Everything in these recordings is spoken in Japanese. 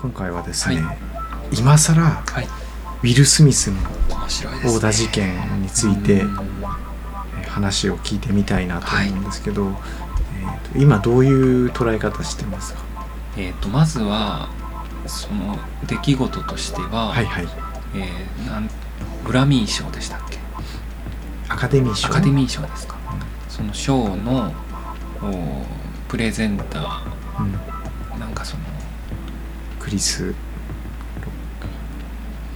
今回はですね、はい。今更はい。ウィル・スミスの殴打事件についてうん。えー話を聞いてみたいなと思うんですけど、えーと今どういう捉え方してますか？えー、とまずはその出来事としては、はいはい。えーなんグラミー賞でしたっけ？アカデミー賞？アカデミー賞ですか、その賞のおプレゼンタうん。ーなんかそのクリス。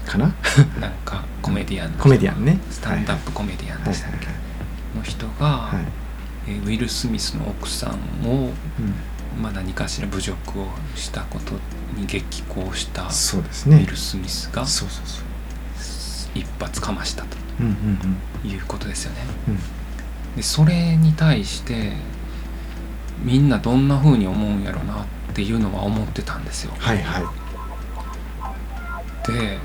かな？なんかコメディアンコメディアンね。スタンダップコメディアンでしたっけ、の人が、はい、えーウィル・スミスの奥さんをうん。まあ何かしら侮辱をしたことに激高したそうですね。ウィル・スミスがそうそうそう。一発かましたとうんうん。いうことですよね。うん。でそれに対してみんなどんな風に思うんやろなっていうのは思ってたんですよ。はいはい。で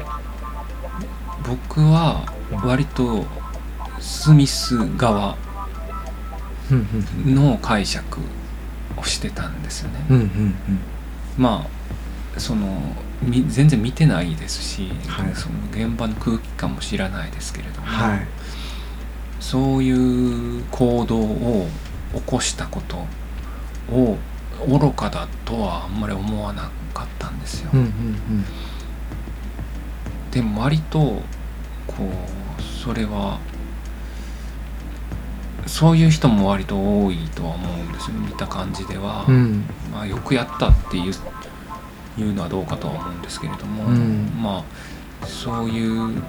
僕は割とスミス側の解釈をしてたんですよね。うんうん。まあそのみ全然見てないですし、はい。その現場の空気感も知らないですけれども、はい。そういう行動を起こしたことを愚かだとはあんまり思わなかったんですよ。うんうんでも割とこうそれはそういう人も割と多いとは思うんですよ。見た感じでは、うん。うんまあ、よくやったっていういうのはどうかとは思うんですけれども、うん。まあそういう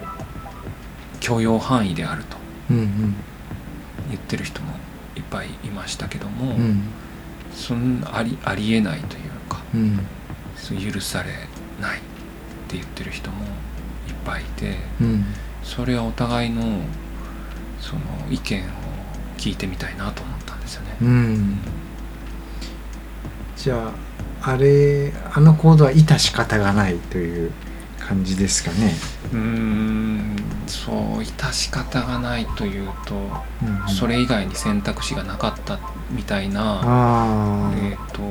許容範囲であると言ってる人もいっぱいいましたけども、うんそんありありえないというかうん許されないって言ってる人もいっぱいいてうんそれはお互いのその意見を聞いてみたいなと思ったんですよね。うんじゃああれあの行動は致し方がないという感じですかね。うーんそう致し方がないというと、うんうんそれ以外に選択肢がなかったみたいな、えー、と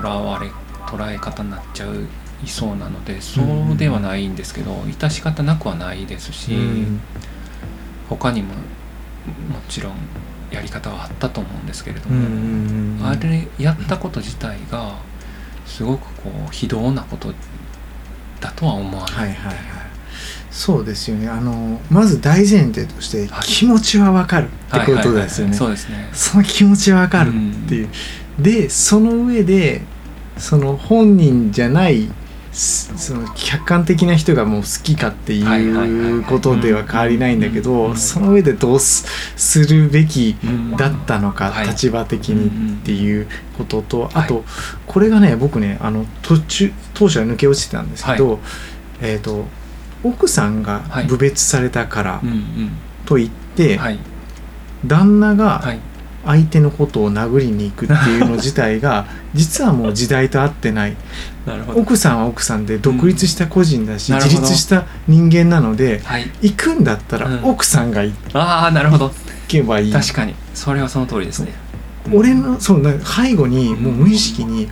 捉われ捉え方になっちゃういそうなのでそうではないんですけど、致し方なくはないですし、うん。他にももちろんやり方はあったと思うんですけれども、うんうんうん。あれやったこと自体がすごくこう非道なことだとは思わない。はいはいはいそうですよね。あのまず大前提としてはい。気持ちはわかるってことですよね。そうですね。その気持ちはわかるっていう、でその上でその本人じゃないすその客観的な人がもう好きかってはいはいはいいうはい。ことでは変わりないんだけうんうんどその上でどうすするべきうんだったのか、はい。立場的にっていうことと、あはとこれがね僕ねあの途中当初は抜け落ちてたんですけど、えっ、と奥さんがはい。侮蔑されたからと言って、はい。旦那がはい。相手のことを殴りに行くっていうの自体が 実はもう時代と合ってない。奥さんは奥さんで独立した個人だし、うん自立した人間なのではい。行くんだったらうん。奥さんが行ああなるほど。けばいい、確かに。それはその通りですね。俺のそうな背後にもう無意識に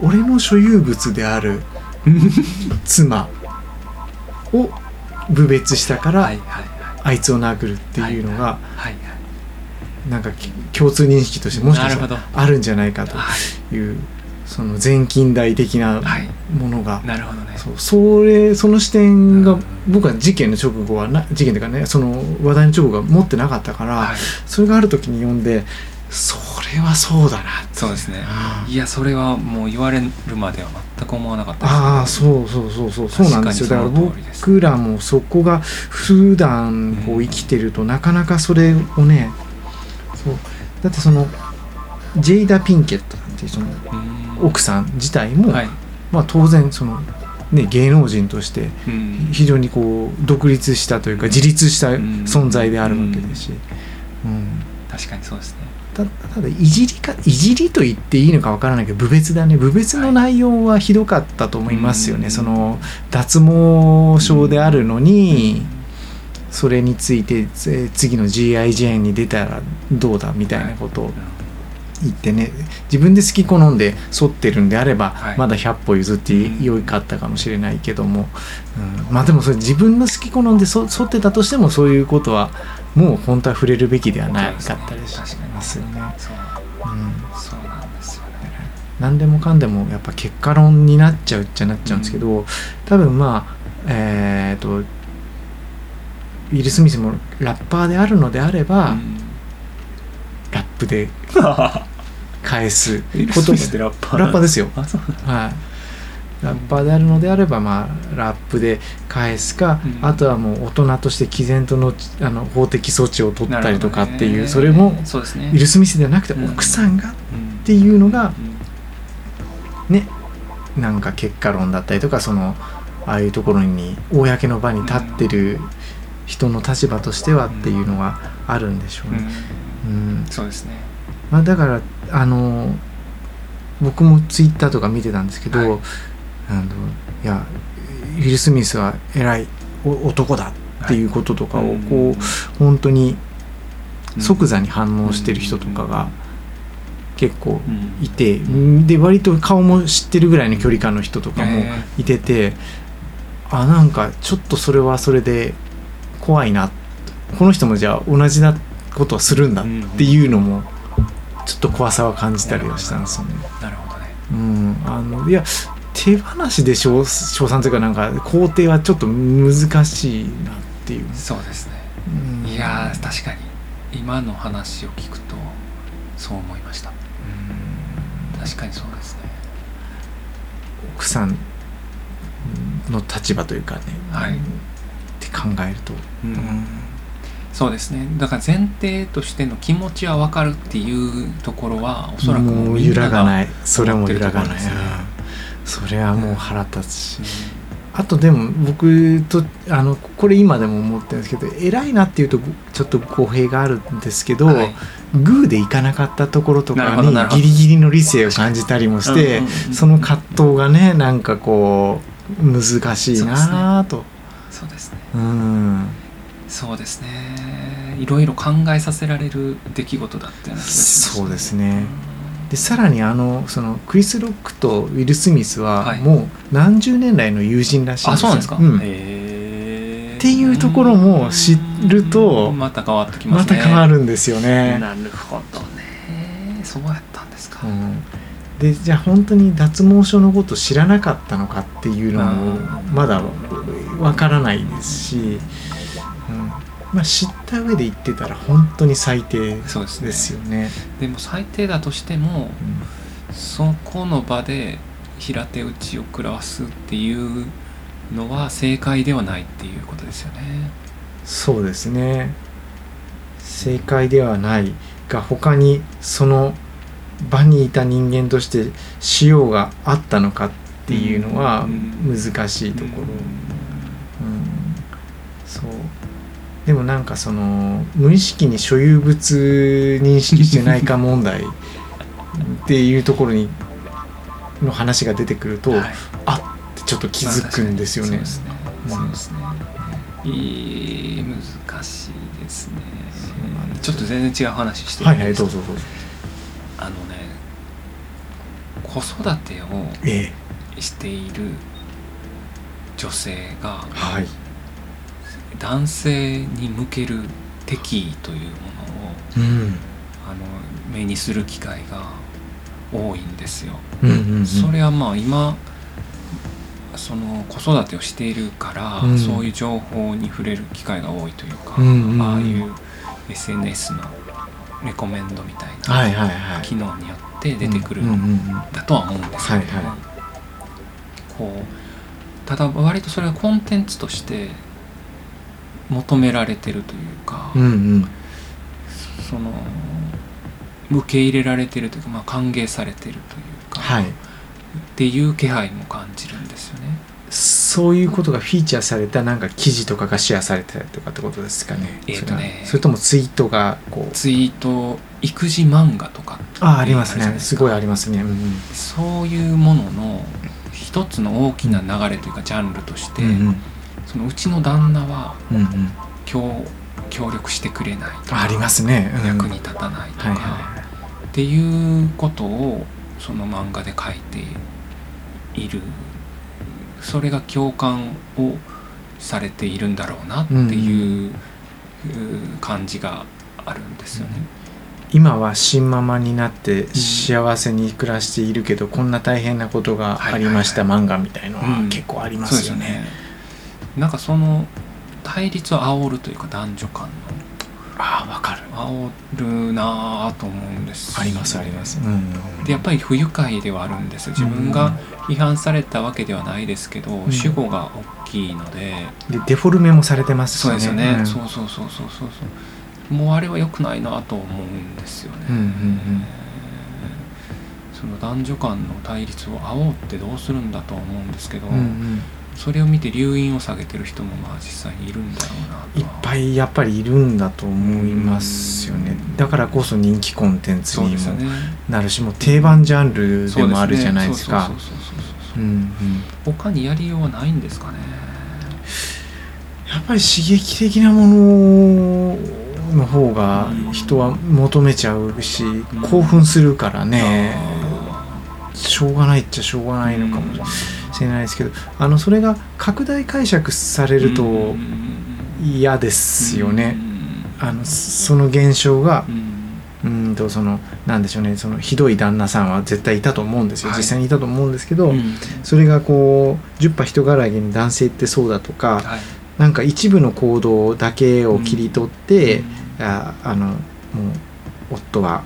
俺の所有物である妻 を侮蔑したから、はいはいはい。あいつを殴るっていうのが、はいはいなんかき共通認識としてもしかしたらあるんじゃないかとはい。いうその全近代的なはい。ものが、なるほどね。そうそれその視点がうん。僕は事件の直後はな事件というかねその話題の直後は持ってなかったから、はい。それがある時に読んでそれはそうだなって。そうですね。あいやそれはもう言われるまでは全く思わなかったです、ああそうそうそうそう。そうなんですよ。だから僕らもそこが普段こううん生きてるとなかなかそれをねそう。だってそのジェイダ・ピンケットなんていうそのうん。奥さん自体も、はい。まあ、当然その、ね、芸能人としてうん。非常にこう独立したというか自立した存在であるわけですし、うん、確かにそうですね。たただいじりかいじりと言っていいのかわからないけど侮蔑だね。侮蔑の内容はひどかったと思いますよね、うんその脱毛症であるのに、それについてえ次の GI ジェーンに出たらどうだみたいなことを行ってね。自分で好き好んで沿ってるんであれば、はい。まだ100歩譲って良かったかもしれないけども、うん。まあでもそれ自分の好き好んでそ沿ってたとしてもそういうことはもう本当は触れるべきではなかったりしますよね。何でもかんでもやっぱ結果論になっちゃうっちゃなっちゃうんですけど、多分まあえっ、とウィル・スミスもラッパーであるのであれば、うん。ラップで 返すウィルことスミスってラッパーですよ。はいラッパーであるのであればまあラップで返すか、うん。あとはもう大人として毅然とのあの法的措置を取ったりとかっていう、ねそれもそうですね。ウィル・スミスではなくてうん奥さんがっうん。ていうのがうん。ねなんか結果論だったりとかそのああいうところに公の場に立ってる人の立場としてはっていうのがあるんでしょううん。ね。うん。そうですね。まあ、だからあの僕もツイッターとか見てたんですけど、はいあのいやウィル・スミスは偉いお男だっていうこととかをうん。こう本当にうん。即座に反応してる人とかが結構うん。いてで割と顔も知ってるぐらいの距離感の人とかもえ。いててあなんかちょっとそれはそれで怖いな。この人もじゃあ同じなことをするんだっていうのもちょっと怖さは感じたりはしたんですよね。ーなるほどね。うん、あのいや手放しで称称賛というかなんか肯定はちょっと難しいなっていう。そうですね。うん。いやー確かに。今の話を聞くとそう思いました。確かにそうですね。奥さんの立場というかね、はい。って考えると、うん。そうですね。だから前提としての気持ちは分かるっていうところはおそらくもうみんな揺らがない。それはもう揺らがない、それはもう腹立つし、うんあとでも僕とあのこれ今でも思ってるんですけど偉いなっていうとちょっと語弊があるんですけど、はい。グーでいかなかったところとかにギリギリの理性を感じたりもしてうんうんうん。その葛藤がねなんかこう難しいなぁと。そうですね。うん。そうですね。いろいろ考えさせられる出来事だったようそうですねでさらにあのそのクリス・ロックとウィル・スミスははい。もう何十年来の友人らしいんあですよ。そうなんですか、うん。っていうところも知るとまた変わってきまますね。た変わるんですよね。なるほどね。そうやったんですか、うん。でじゃあ本当に脱毛症のこと知らなかったのかっていうのもうんまだわからないですし、うんまあ、知った上で言ってたら本当に最低ですよね。でも最低だとしてもそこの場で平手打ちを食らわすっていうのは正解ではないっていうことですよね。そうですね。正解ではないが他にその場にいた人間としてしようがあったのかっていうのはうん。難しいところ、うん、そうでもなんかその無意識に所有物認識してないか問題っていうところにの話が出てくると、はいあってちょっと気づくんですよねそうで。すね。いい難しいですねちょっと全然違う話してはいはいどうぞぞどうぞ。あのね子育てをええしている女性がはい男性に向ける敵意というものをうん。あの目にする機会が多いんですよ。それはまあ今その子育てをしているから、うん。そういう情報に触れる機会が多いというか、ああいう SNS のレコメンドみたいな機能によって出てくるうんだとは思うんですけれども、こうただ割とそれがコンテンツとして求められてるというか、うんうん。その受け入れられてるというか、まあ、歓迎されてるというか、はい。っていう気配も感じるんですよね。そういうことがフィーチャーされたなんか記事とかがシェアされたりとかってことですかね。えーとねそれともツイートがこう。ツイート育児漫画とかあありますね。すごいありますね。うんうん。そういうものの一つの大きな流れというかジャンルとして、うんそのうちの旦那はうんうん。うん協協力してくれないとかあありますね。うん。役に立たないとか、はいはっていうことをその漫画で書いている。それが共感をされているんだろうなっていう感じがあるんですよね。今は新ママになって幸せに暮らしているけど、こんな大変なことがありました、漫画みたいのは結構ありますよね。ねなんかその対立を煽るというか男女間の。ああわかる。煽るなと思うんです、ね、あります。あります、うん、でやっぱり不愉快ではあるんです自分が批判されたわけではないですけど、うん、主語が大きいので。でデフォルメもされてますしね。そうですよね、うん、そうそうそうそうそうもうあれは良くないなと思うんですよね、うんうん。うん、その男女間の対立を煽ってどうするんだと思うんですけど、うんうんそれを見て留飲を下げてる人もまあ実際にいるんだろうないっぱいやっぱりいるんだと思いますよね。だからこそ人気コンテンツにもなるし、もう定番ジャンルでもあるじゃないですか。他にやりようはないんですかね？やっぱり刺激的なものの方が人は求めちゃうし、興奮するからね。しょうがないっちゃしょうがないのかもしれない。しれないですけどあのそれが拡大解釈されると嫌ですよね。あのその現象がうん。とそのなんでしょうね。そのひどい旦那さんは絶対いたと思うんですよ、はい、実際にいたと思うんですけど、うん、それがこう十羽人柄げに男性ってそうだとか、はい、なんか一部の行動だけを切り取って、うん、ああのもう夫は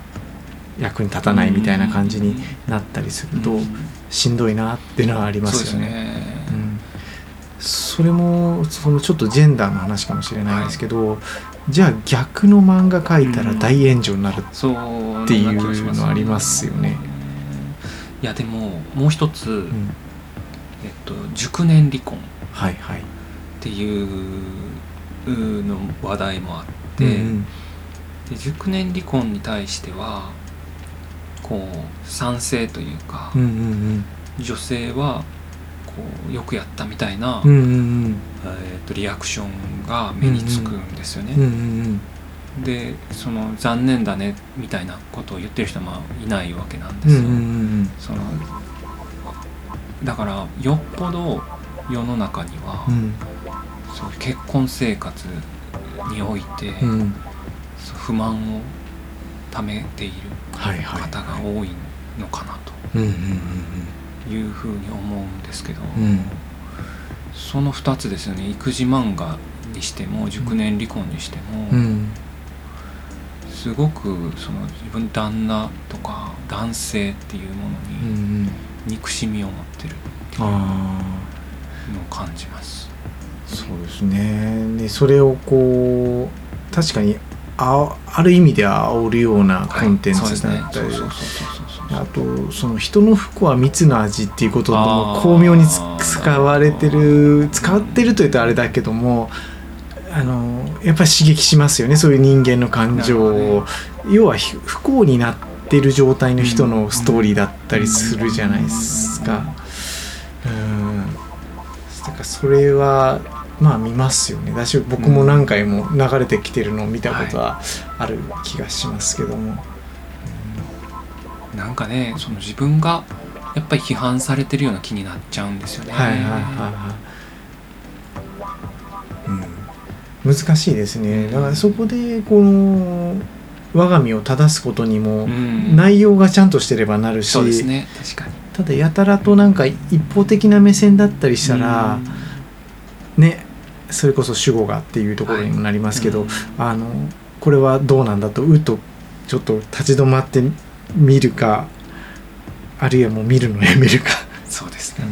役に立たないみたいな感じになったりすると、しんどいなっていうのはありますよね。ね。うん、それもそのちょっとジェンダーの話かもしれないですけど、はい、じゃあ逆の漫画描いたら大炎上になるっていうのありますよね。いやでももう一つ、うん、えっと、熟年離婚。っていうの話題もあって、うんうん、で熟年離婚に対してはこう賛成というか、うんうんうん、女性はこうよくやったみたいな、うんうんうん、えーと、リアクションが目につくんですよね。うんうんうんでその残念だねみたいなことを言ってる人はまあいないわけなんですよ。うんうんうん、そのだからよっぽど世の中には、うん、そう結婚生活において、うん、不満をためている方が多いのかなと。いうふうに思うんですけど、その2つですよね。育児漫画にしても熟年離婚にしても、すごくその自分旦那とか男性っていうものに憎しみを持ってる。っていうのを感じます。そうですね。でそれをこう確かにあある意味で煽るようなコンテンツだったり。あとその人の不幸は蜜の味っていうことも巧妙に使われてる使ってるというとあれだけどもあのやっぱり刺激しますよね。そういう人間の感情を、要は不幸になってる状態の人のストーリーだったりするじゃないですか。うん。だからそれはまあ見ますよね。だし僕も何回も流れてきてるのを見たことはある気がしますけども、うん、なんかねその自分がやっぱり批判されてるような気になっちゃうんですよね。はいはいはいはい、うん、難しいですね。だからそこでこの我が身を正すことにも内容がちゃんとしてればなるし、そうですね。確かに。ただやたらとなんか一方的な目線だったりしたら、ねそれこそ主語がっていうところにもなりますけど、はいうん、あのこれはどうなんだとうとちょっと立ち止まって見るかあるいはもう見るのやめるか。そうですね。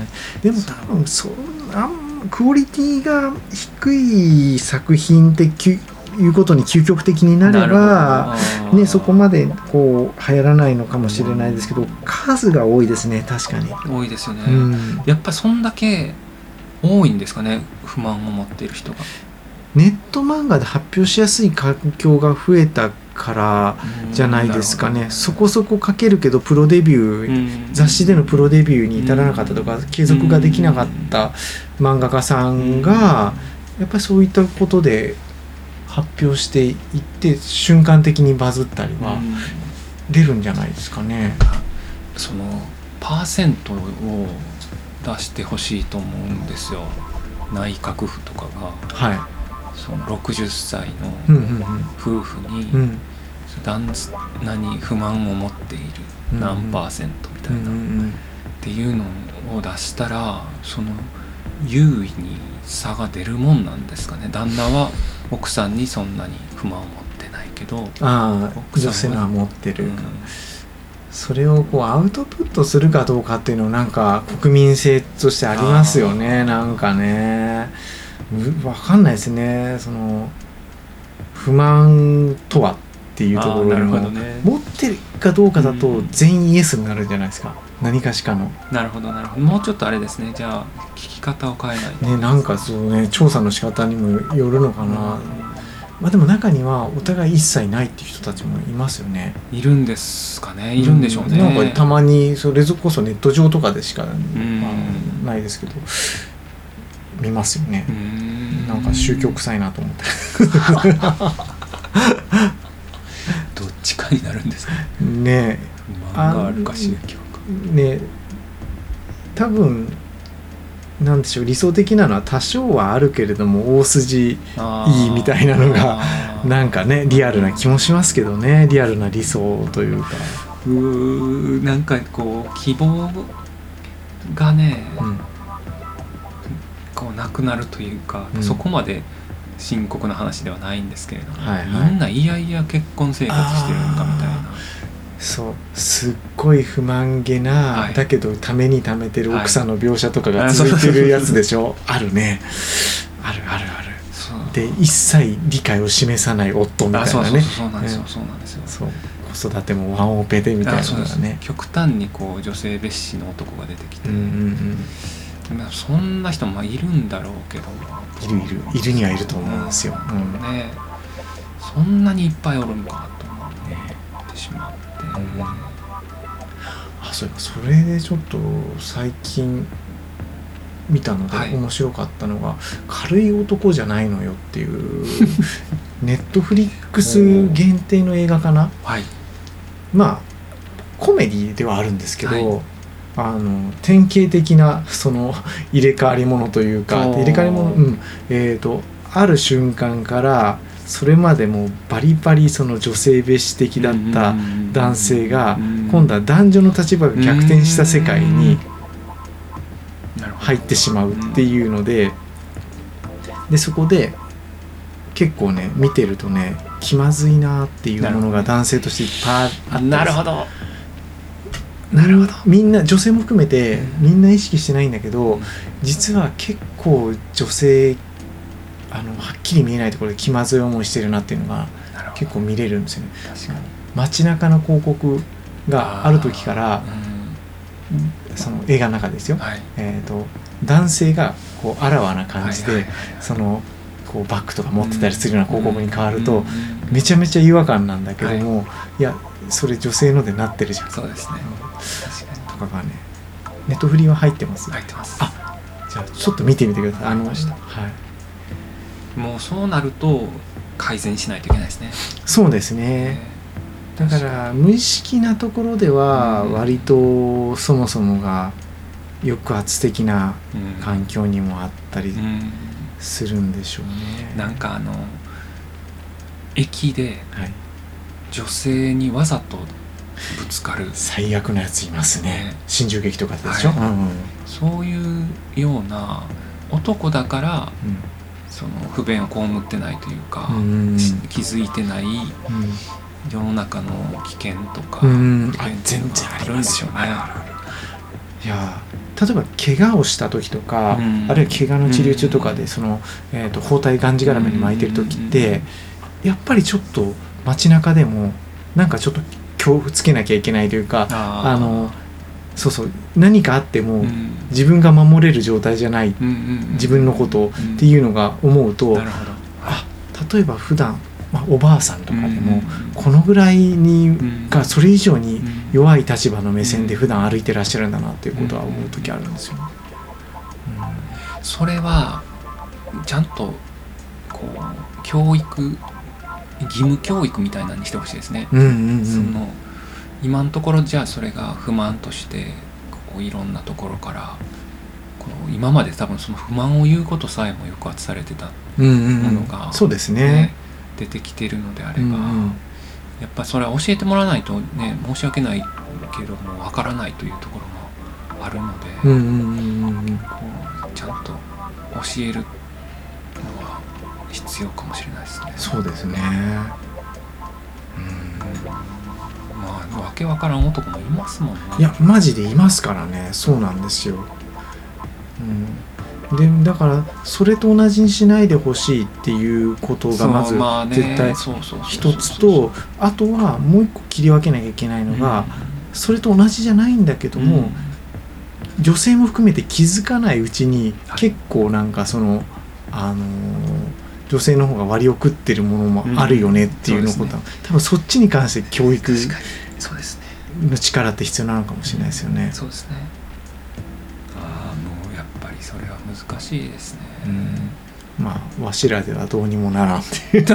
でも多分そあんクオリティが低い作品っていうことに究極的になればね、そこまでこう流行らないのかもしれないですけど、数が多いですね確かに。多いですよね、うん、やっぱりそんだけ多いんですかね不満を持っている人が。ネット漫画で発表しやすい環境が増えたからじゃないですかね。そこそこ書けるけどプロデビュー雑誌でのプロデビューに至らなかったとか継続ができなかった漫画家さんがやっぱりそういったことで発表していって瞬間的にバズったりは出るんじゃないですかね。そのパーセントを出してほしいと思うんですよ。内閣府とかが、はい、その60歳の夫婦に、旦那に不満を持っている。何パーセントみたいな、っていうのを出したらその優位に差が出るもんなんですかね。旦那は奥さんにそんなに不満を持ってないけどああ女性は持ってる、うん、それをこうアウトプットするかどうかっていうのなんか国民性としてありますよね。なんかね。分かんないですね。その不満とはっていうところにも、ね、持ってるかどうかだと全員イエスになるじゃないですか、うん、何かしかの。なるほどなるほど。もうちょっとあれですね。じゃあ聞き方を変えないねなんかそうね調査の仕方にもよるのかな、うん、まあでも中にはお互い一切ないっていう人たちもいますよね。いるんですかね。いるんでしょうね、うん、なんかたまにそれこそネット上とかでしか、まあ、ないですけど見ますよね。なんか宗教臭いなと思って。ちかになるんですかね。漫画あるか宗教かね多分なんでしょう理想的なのは多少はあるけれども大筋いいみたいなのがなんかねリアルな気もしますけどねリアルな理想というか。うなんかこう希望がね、うん、こうなくなるというか、うん、そこまで深刻な話ではないんですけれども、はいはい、みんないやいや結婚生活してるのかみたいなそう。すっごい不満げな、はい、だけどためにためてる奥さんの描写とかが続いてるやつでしょ、はい、あるね。あるあるある。で一切理解を示さない夫みたいなね。そうなんですよ、そうなんですよ。そう。子育てもワンオペでみたいな。のがね極端にこう女性蔑視の男が出てきて、うんうんうん。そんな人もいるんだろうけど。いるいる。いるにはいると思うんですよ、うん、ね。そんなにいっぱいおるんかと思ってしまうん、あそういえばそれでちょっと最近見たので面白かったのが、はい、軽い男じゃないのよっていうネットフリックス限定の映画かな、はい、まあコメディではあるんですけど、はい。あの典型的なその入れ替わり者というか入れ替わり者、うん。えーと、ある瞬間からそれまでもバリバリその女性蔑視的だった男性が今度は男女の立場が逆転した世界に入ってしまうっていうのででそこで結構ね見てるとね気まずいなっていうものが男性としていっぱいあってなるほどなるほどみんな女性も含めてみんな意識してないんだけど実は結構女性あのはっきり見えないところで気まずい思いしてるなっていうのが結構見れるんですよね。街中の広告がある時から、その映画の中ですよ、はい、えーと、男性がこうあらわな感じで、そのこうバッグとか持ってたりするような広告に変わると、めちゃめちゃ違和感なんだけども、はい、いやそれ女性のでなってるじゃん。そうですね。とかがねネットフリーは入ってます入ってます。あじゃあちょっと見てみてください。あのはいもうそうなると改善しないといけないですね。そうですね、だから無意識なところでは割とそもそもが抑圧的な環境にもあったりするんでしょうね、うん、なんかあの駅で女性にわざとぶつかる。最悪なやついますね。新宿駅とかでしょ、はい。うんうん、そういうような男だから、うん、その不便を被ってないというか、うん、気づいてない、世の中の危険とか、全然あるんですよね。いや例えば怪我をした時とか、あるいは怪我の治療中とかでその、えーと、包帯がんじがらめに巻いてる時って、やっぱりちょっと街中でもなんかちょっと恐怖つけなきゃいけないというかあのそうそう何かあっても、自分が守れる状態じゃない、自分のことっていうのが思うと、あ例えば普段まあ、おばあさんとかでも、このぐらいに、がそれ以上に弱い立場の目線で普段歩いてらっしゃるんだなっていうことは思う時あるんですよ、ね、それはちゃんとこう教育義務教育みたいなにしてほしいですね。うんうんうん、その今のところじゃあそれが不満としてこういろんなところからこう今まで多分その不満を言うことさえも抑圧されてたものが、そうですね。出てきてるのであれば、うんうん、やっぱそれは教えてもらわないとね申し訳ないけどもわからないというところもあるので、うんうんうん、こうちゃんと教えるのは必要かもしれないですね。そうですねけわからん男もいますもんね。いやマジでいますからね。そうなんですよ、うん、でだからそれと同じにしないでほしいっていうことがまず絶対一つとあとはもう一個切り分けなきゃいけないのが、それと同じじゃないんだけども、女性も含めて気づかないうちに結構なんかそのあの女性の方が割を食ってるものもあるよねっていうのこと、うん。ね、多分そっちに関して教育の力って必要なのかもしれないですよね。そうですね。ああもうやっぱりそれは難しいですね。うん、まあわしらではどうにもならんっていう。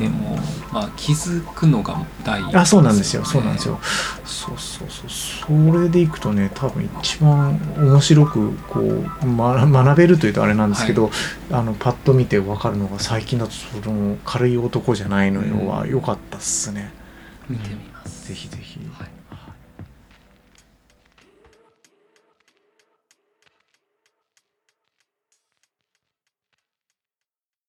でも、まあ、気づくのが大事、ね、あそうなんですよ。そうなんですよ。そうそうそうそれでいくとね多分一番面白くこう、ま、学べるというとあれなんですけど、はい、あのパッと見て分かるのが最近だとその軽い男じゃないのよは良かったっすね、見てみます、ぜひぜひ、はい